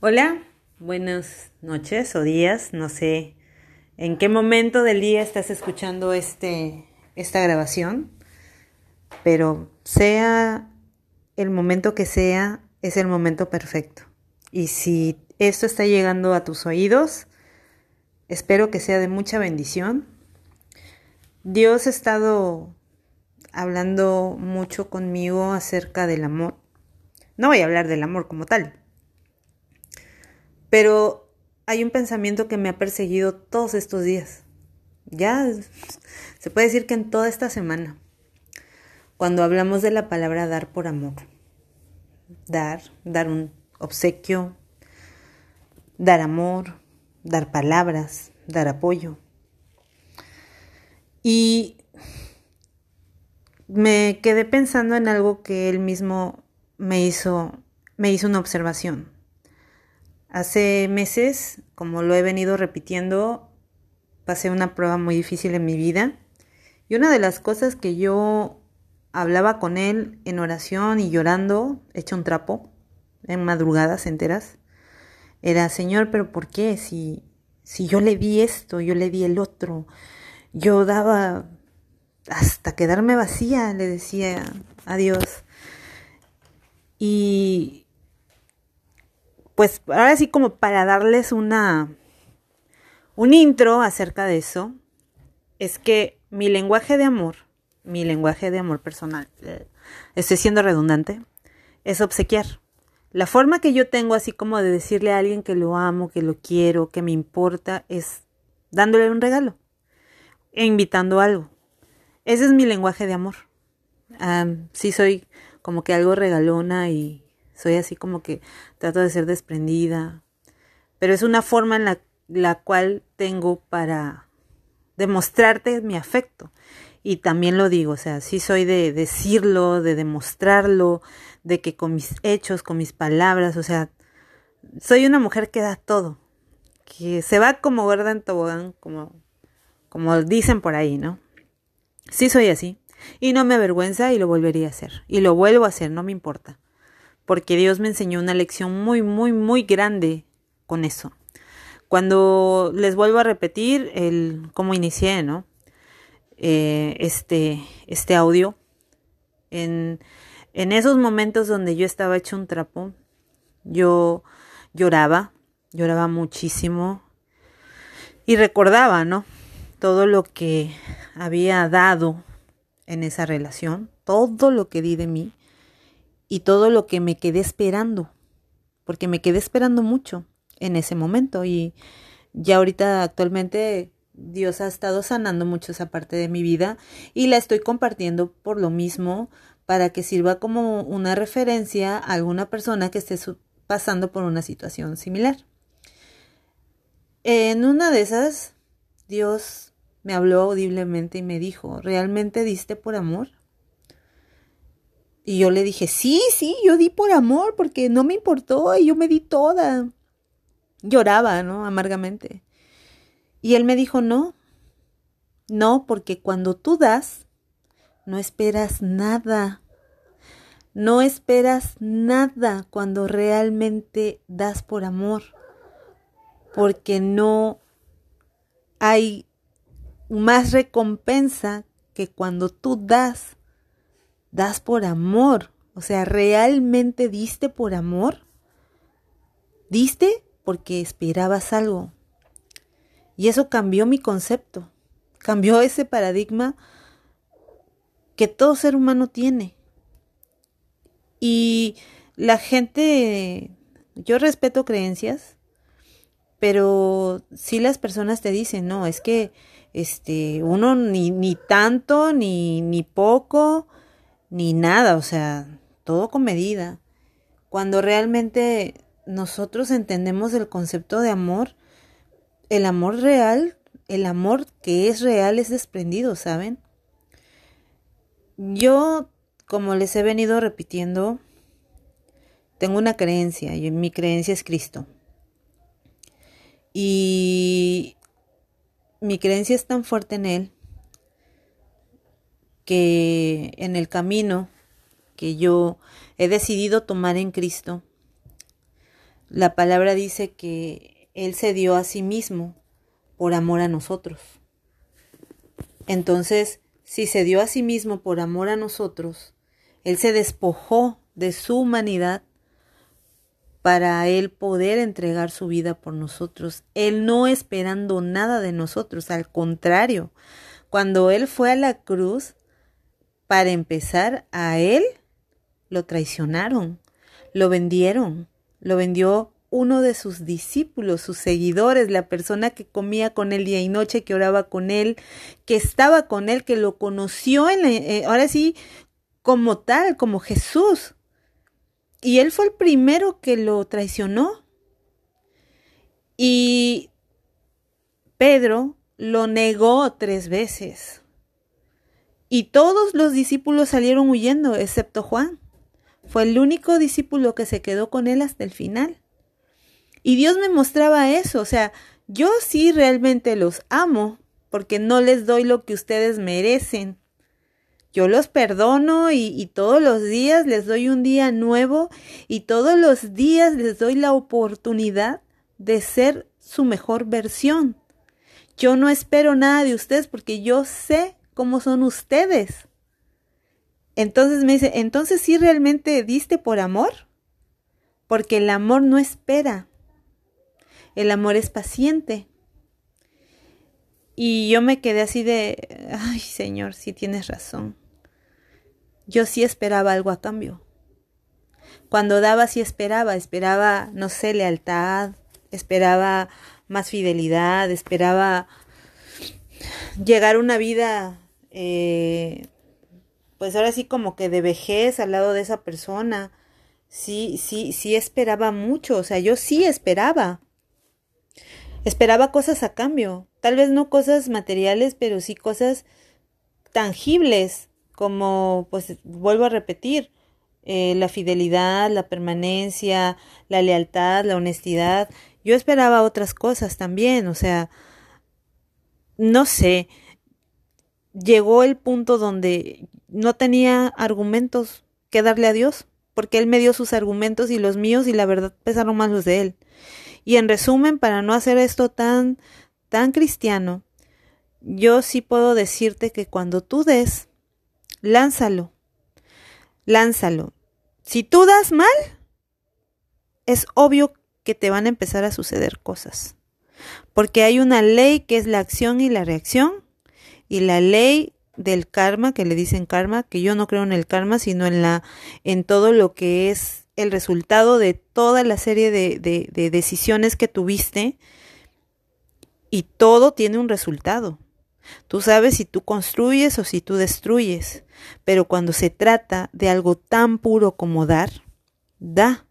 Hola, buenas noches o días, no sé en qué momento del día estás escuchando este, esta grabación, pero sea el momento que sea, es el momento perfecto. Y si esto está llegando a tus oídos, espero que sea de mucha bendición. Dios ha estado hablando mucho conmigo acerca del amor. No voy a hablar del amor como tal, pero hay un pensamiento que me ha perseguido todos estos días. Ya se puede decir que en toda esta semana, cuando hablamos de la palabra dar por amor, dar, dar un obsequio, dar amor, dar palabras, dar apoyo. Y me quedé pensando en algo que él mismo me hizo, me hizo una observación. Hace meses, como lo he venido repitiendo, pasé una prueba muy difícil en mi vida y una de las cosas que yo hablaba con él en oración y llorando, hecho un trapo, en madrugadas enteras, era, Señor, pero ¿por qué? Si, si yo le di esto, yo le di el otro, yo daba hasta quedarme vacía, le decía a Dios. Y pues ahora sí como para darles una un intro acerca de eso es que mi lenguaje de amor, mi lenguaje de amor personal, eh, estoy siendo redundante, es obsequiar. La forma que yo tengo así como de decirle a alguien que lo amo, que lo quiero, que me importa, es dándole un regalo e invitando algo. Ese es mi lenguaje de amor. sí soy como que algo regalona y soy así como que trato de ser desprendida, pero es una forma en la, la cual tengo para demostrarte mi afecto. Y también lo digo, o sea, sí soy de decirlo, de demostrarlo, de que con mis hechos, con mis palabras, o sea, soy una mujer que da todo, que se va como gorda en tobogán, como, como dicen por ahí, ¿no? Sí soy así. Y no me avergüenza y lo volvería a hacer. Y lo vuelvo a hacer, no me importa porque Dios me enseñó una lección muy, muy, muy grande con eso. Cuando les vuelvo a repetir el cómo inicié, ¿no? Eh, este, este audio, en, en esos momentos donde yo estaba hecho un trapo, yo lloraba, lloraba muchísimo y recordaba, ¿no? Todo lo que había dado en esa relación, todo lo que di de mí y todo lo que me quedé esperando, porque me quedé esperando mucho en ese momento y ya ahorita actualmente Dios ha estado sanando mucho esa parte de mi vida y la estoy compartiendo por lo mismo para que sirva como una referencia a alguna persona que esté pasando por una situación similar. En una de esas, Dios me habló audiblemente y me dijo, ¿realmente diste por amor? Y yo le dije, sí, sí, yo di por amor porque no me importó y yo me di toda. Lloraba, ¿no? Amargamente. Y él me dijo, no, no, porque cuando tú das, no esperas nada. No esperas nada cuando realmente das por amor. Porque no hay más recompensa que cuando tú das das por amor. O sea, ¿realmente diste por amor? ¿Diste porque esperabas algo? Y eso cambió mi concepto, cambió ese paradigma que todo ser humano tiene. Y la gente, yo respeto creencias, pero si las personas te dicen, no, es que este, uno ni, ni tanto, ni, ni poco, ni nada, o sea, todo con medida. Cuando realmente nosotros entendemos el concepto de amor, el amor real, el amor que es real es desprendido, ¿saben? Yo, como les he venido repitiendo, tengo una creencia y mi creencia es Cristo. Y mi creencia es tan fuerte en Él que en el camino que yo he decidido tomar en Cristo, la palabra dice que Él se dio a sí mismo por amor a nosotros. Entonces, si se dio a sí mismo por amor a nosotros, Él se despojó de su humanidad para Él poder entregar su vida por nosotros. Él no esperando nada de nosotros, al contrario, cuando Él fue a la cruz, para empezar, a Él lo traicionaron, lo vendieron, lo vendió uno de sus discípulos, sus seguidores, la persona que comía con él día y noche, que oraba con él, que estaba con él, que lo conoció en eh, ahora sí como tal, como Jesús. Y él fue el primero que lo traicionó. Y Pedro lo negó tres veces. Y todos los discípulos salieron huyendo, excepto Juan. Fue el único discípulo que se quedó con él hasta el final. Y Dios me mostraba eso, o sea, yo sí realmente los amo, porque no les doy lo que ustedes merecen. Yo los perdono y, y, todos los días les doy un día nuevo y todos los días les doy la oportunidad de ser su mejor versión. Yo no espero nada de ustedes porque yo sé cómo son ustedes. Entonces me dice, entonces sí realmente diste por amor, porque el amor no espera, el amor es paciente. Y yo me quedé así de, ay Señor, sí tienes razón. Yo sí esperaba algo a cambio. Cuando daba sí esperaba, esperaba, no sé, lealtad, esperaba más fidelidad, esperaba llegar a una vida eh, pues ahora sí como que de vejez al lado de esa persona. Sí, sí, sí esperaba mucho, o sea, yo sí esperaba. Esperaba cosas a cambio, tal vez no cosas materiales, pero sí cosas tangibles, como, pues, vuelvo a repetir, eh, la fidelidad, la permanencia, la lealtad, la honestidad. Yo esperaba otras cosas también, o sea, no sé, llegó el punto donde no tenía argumentos que darle a Dios, porque Él me dio sus argumentos y los míos y la verdad pesaron más los de Él. Y en resumen, para no hacer esto tan, tan cristiano, yo sí puedo decirte que cuando tú des, lánzalo, lánzalo. Si tú das mal, es obvio que te van a empezar a suceder cosas. Porque hay una ley que es la acción y la reacción, y la ley del karma, que le dicen karma, que yo no creo en el karma, sino en la, en todo lo que es el resultado de toda la serie de, de, de decisiones que tuviste, y todo tiene un resultado. Tú sabes si tú construyes o si tú destruyes, pero cuando se trata de algo tan puro como dar, da,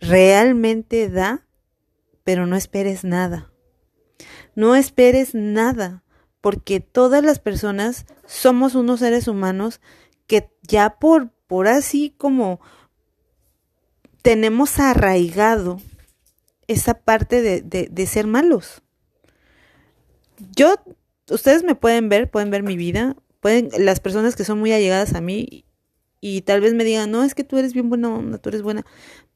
realmente da, pero no esperes nada. No esperes nada porque todas las personas somos unos seres humanos que ya por, por así como tenemos arraigado esa parte de, de, ser malos. Yo, ustedes me pueden ver, pueden ver mi vida, pueden, las personas que son muy allegadas a mí y tal vez me digan, no, es que tú eres bien buena tú eres buena,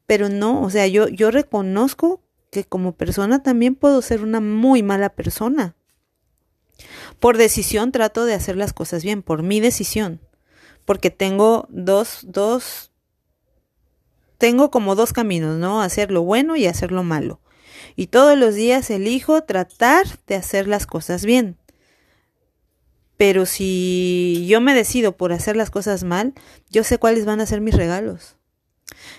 pero no, o sea, yo, yo reconozco que como persona también puedo ser una muy mala persona. Por decisión trato de hacer las cosas bien, por mi decisión, porque tengo dos, dos, tengo como dos caminos, ¿no? Hacer lo bueno y hacer lo malo. Y todos los días elijo tratar de hacer las cosas bien. Pero si yo me decido por hacer las cosas mal, yo sé cuáles van a ser mis regalos.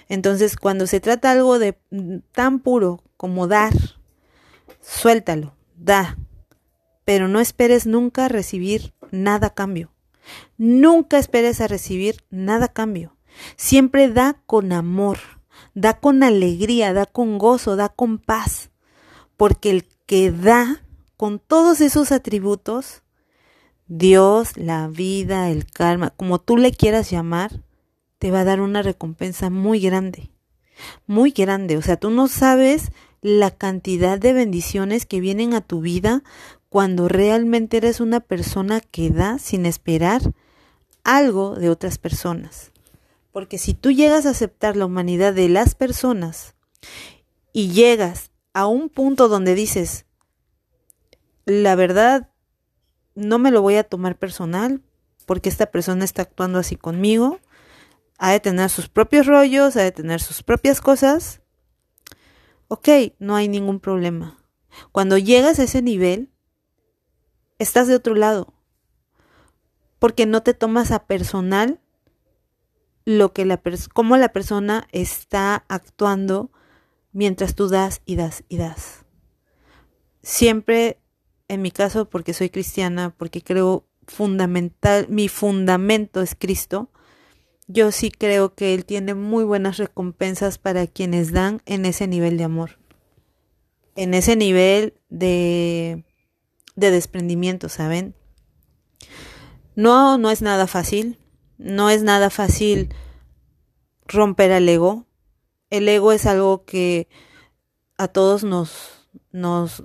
Entonces, cuando se trata algo de tan puro como dar, suéltalo, da, pero no esperes nunca recibir nada cambio. Nunca esperes a recibir nada a cambio. Siempre da con amor, da con alegría, da con gozo, da con paz, porque el que da con todos esos atributos, Dios, la vida, el karma, como tú le quieras llamar, te va a dar una recompensa muy grande, muy grande. O sea, tú no sabes la cantidad de bendiciones que vienen a tu vida cuando realmente eres una persona que da sin esperar algo de otras personas. Porque si tú llegas a aceptar la humanidad de las personas y llegas a un punto donde dices, la verdad, no me lo voy a tomar personal porque esta persona está actuando así conmigo, ha de tener sus propios rollos, ha de tener sus propias cosas. Ok, no hay ningún problema. Cuando llegas a ese nivel, estás de otro lado, porque no te tomas a personal lo que la cómo la persona está actuando mientras tú das y das y das. Siempre, en mi caso, porque soy cristiana, porque creo fundamental, mi fundamento es Cristo, yo sí creo que Él tiene muy buenas recompensas para quienes dan en ese nivel de amor, en ese nivel de, de desprendimiento, ¿saben? No, no es nada fácil, no es nada fácil romper al ego. El ego es algo que a todos nos, nos,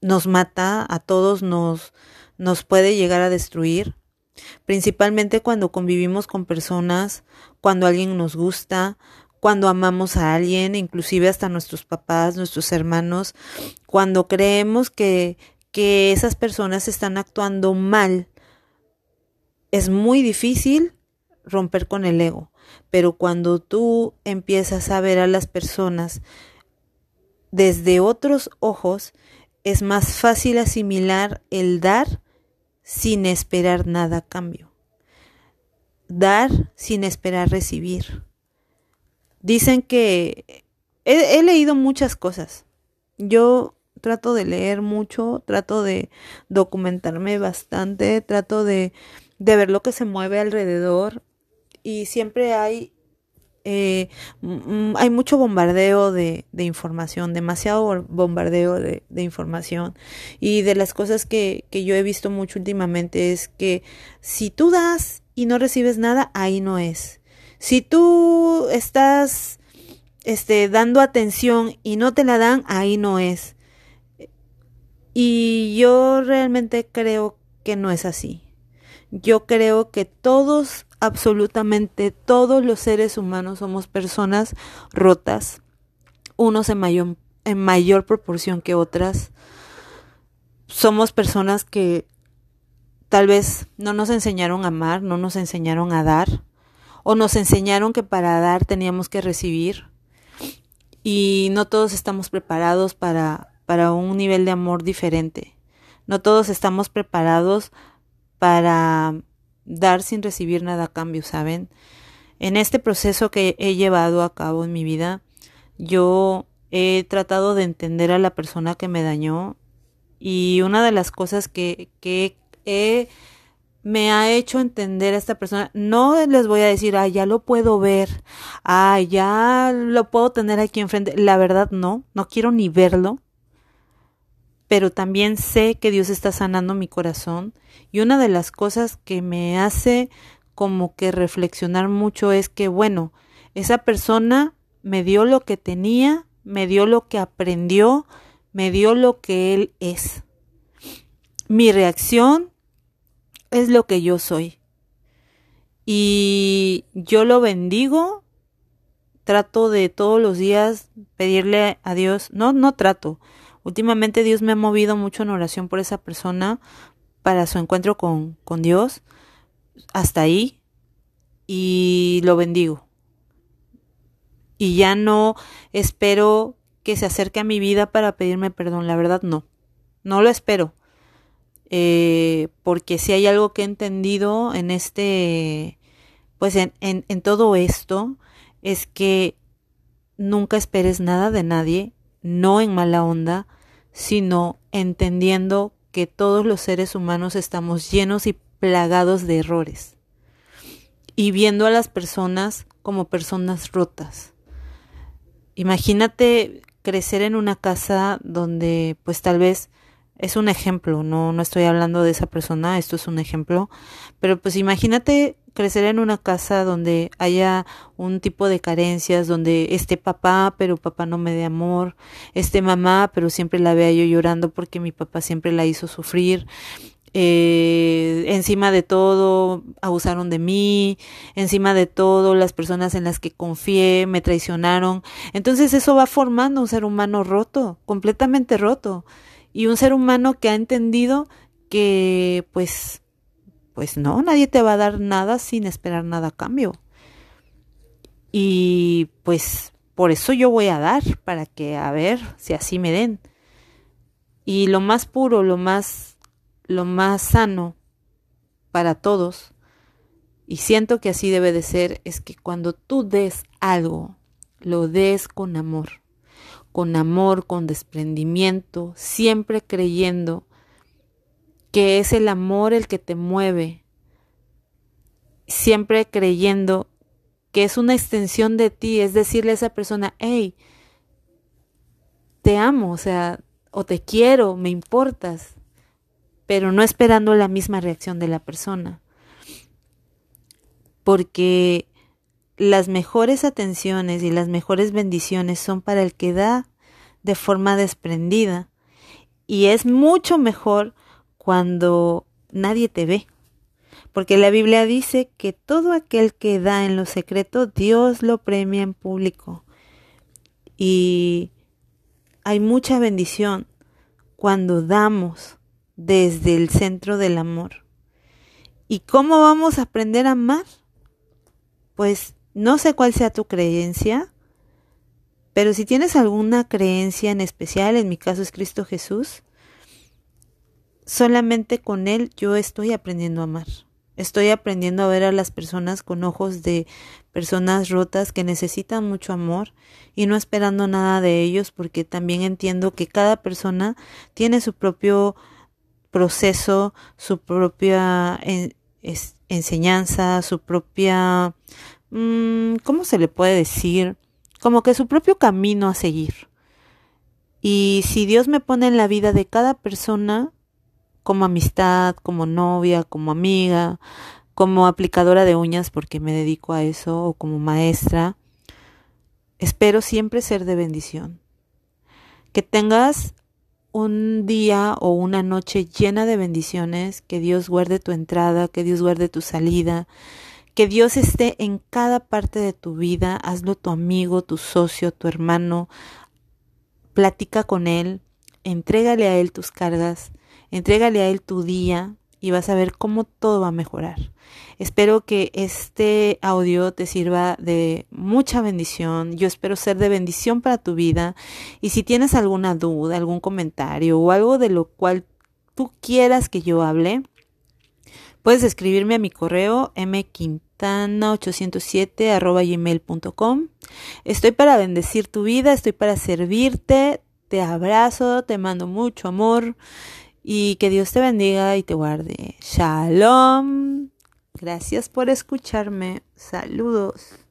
nos mata, a todos nos, nos puede llegar a destruir, principalmente cuando convivimos con personas, cuando alguien nos gusta, cuando amamos a alguien, inclusive hasta nuestros papás, nuestros hermanos, cuando creemos que, que esas personas están actuando mal, es muy difícil romper con el ego. Pero cuando tú empiezas a ver a las personas desde otros ojos, es más fácil asimilar el dar sin esperar nada a cambio. Dar sin esperar recibir. Dicen que he, leído muchas cosas. Yo trato de leer mucho, trato de documentarme bastante, trato de, de ver lo que se mueve alrededor y siempre hay eh, hay mucho bombardeo de, información, demasiado bombardeo de, información. Y de las cosas que, que, yo he visto mucho últimamente es que si tú das y no recibes nada, ahí no es. Si tú estás este, dando atención y no te la dan, ahí no es. Y yo realmente creo que no es así. Yo creo que todos absolutamente todos los seres humanos somos personas rotas, unos en mayor, en mayor proporción que otras. Somos personas que tal vez no nos enseñaron a amar, no nos enseñaron a dar, o nos enseñaron que para dar teníamos que recibir. Y no todos estamos preparados para, para un nivel de amor diferente. No todos estamos preparados para dar sin recibir nada a cambio, ¿saben? En este proceso que he llevado a cabo en mi vida, yo he tratado de entender a la persona que me dañó y una de las cosas que, que he, me ha hecho entender a esta persona, no les voy a decir, ah, ya lo puedo ver, ah, ya lo puedo tener aquí enfrente, la verdad no, no quiero ni verlo, pero también sé que Dios está sanando mi corazón y una de las cosas que me hace como que reflexionar mucho es que, bueno, esa persona me dio lo que tenía, me dio lo que aprendió, me dio lo que él es. Mi reacción es lo que yo soy. Y yo lo bendigo, trato de todos los días pedirle a Dios, no, no trato, Últimamente Dios me ha movido mucho en oración por esa persona para su encuentro con, con Dios. Hasta ahí. Y lo bendigo. Y ya no espero que se acerque a mi vida para pedirme perdón. La verdad no. No lo espero. Eh, porque si hay algo que he entendido en este, pues en, en, en todo esto, es que nunca esperes nada de nadie, no en mala onda, sino entendiendo que todos los seres humanos estamos llenos y plagados de errores y viendo a las personas como personas rotas. Imagínate crecer en una casa donde pues tal vez es un ejemplo, no no estoy hablando de esa persona, esto es un ejemplo, pero pues imagínate crecer en una casa donde haya un tipo de carencias, donde esté papá, pero papá no me dé amor, esté mamá, pero siempre la vea yo llorando porque mi papá siempre la hizo sufrir, eh, encima de todo abusaron de mí, encima de todo las personas en las que confié me traicionaron. Entonces eso va formando un ser humano roto, completamente roto. Y un ser humano que ha entendido que pues, pues no, nadie te va a dar nada sin esperar nada a cambio. Y pues por eso yo voy a dar, para que a ver si así me den. Y lo más puro, lo más, lo más sano para todos, y siento que así debe de ser, es que cuando tú des algo, lo des con amor, con amor, con desprendimiento, siempre creyendo que es el amor el que te mueve, siempre creyendo que es una extensión de ti, es decirle a esa persona, hey, te amo, o sea, o te quiero, me importas, pero no esperando la misma reacción de la persona. Porque las mejores atenciones y las mejores bendiciones son para el que da de forma desprendida. Y es mucho mejor cuando nadie te ve. Porque la Biblia dice que todo aquel que da en lo secreto, Dios lo premia en público. Y hay mucha bendición cuando damos desde el centro del amor. ¿Y cómo vamos a aprender a amar? Pues no sé cuál sea tu creencia, pero si tienes alguna creencia en especial, en mi caso es Cristo Jesús, solamente con Él yo estoy aprendiendo a amar. Estoy aprendiendo a ver a las personas con ojos de personas rotas que necesitan mucho amor y no esperando nada de ellos porque también entiendo que cada persona tiene su propio proceso, su propia enseñanza, su propia... Mm, ¿Cómo se le puede decir? Como que su propio camino a seguir. Y si Dios me pone en la vida de cada persona, como amistad, como novia, como amiga, como aplicadora de uñas porque me dedico a eso o como maestra. Espero siempre ser de bendición. Que tengas un día o una noche llena de bendiciones, que Dios guarde tu entrada, que Dios guarde tu salida, que Dios esté en cada parte de tu vida, hazlo tu amigo, tu socio, tu hermano, platica con Él, entrégale a Él tus cargas, Entrégale a Él tu día y vas a ver cómo todo va a mejorar. Espero que este audio te sirva de mucha bendición. Yo espero ser de bendición para tu vida. Y si tienes alguna duda, algún comentario o algo de lo cual tú quieras que yo hable, puedes escribirme a mi correo mquintana807 gmail.com. Estoy para bendecir tu vida, estoy para servirte. Te abrazo, te mando mucho amor y que Dios te bendiga y te guarde. Shalom. Gracias por escucharme. Saludos.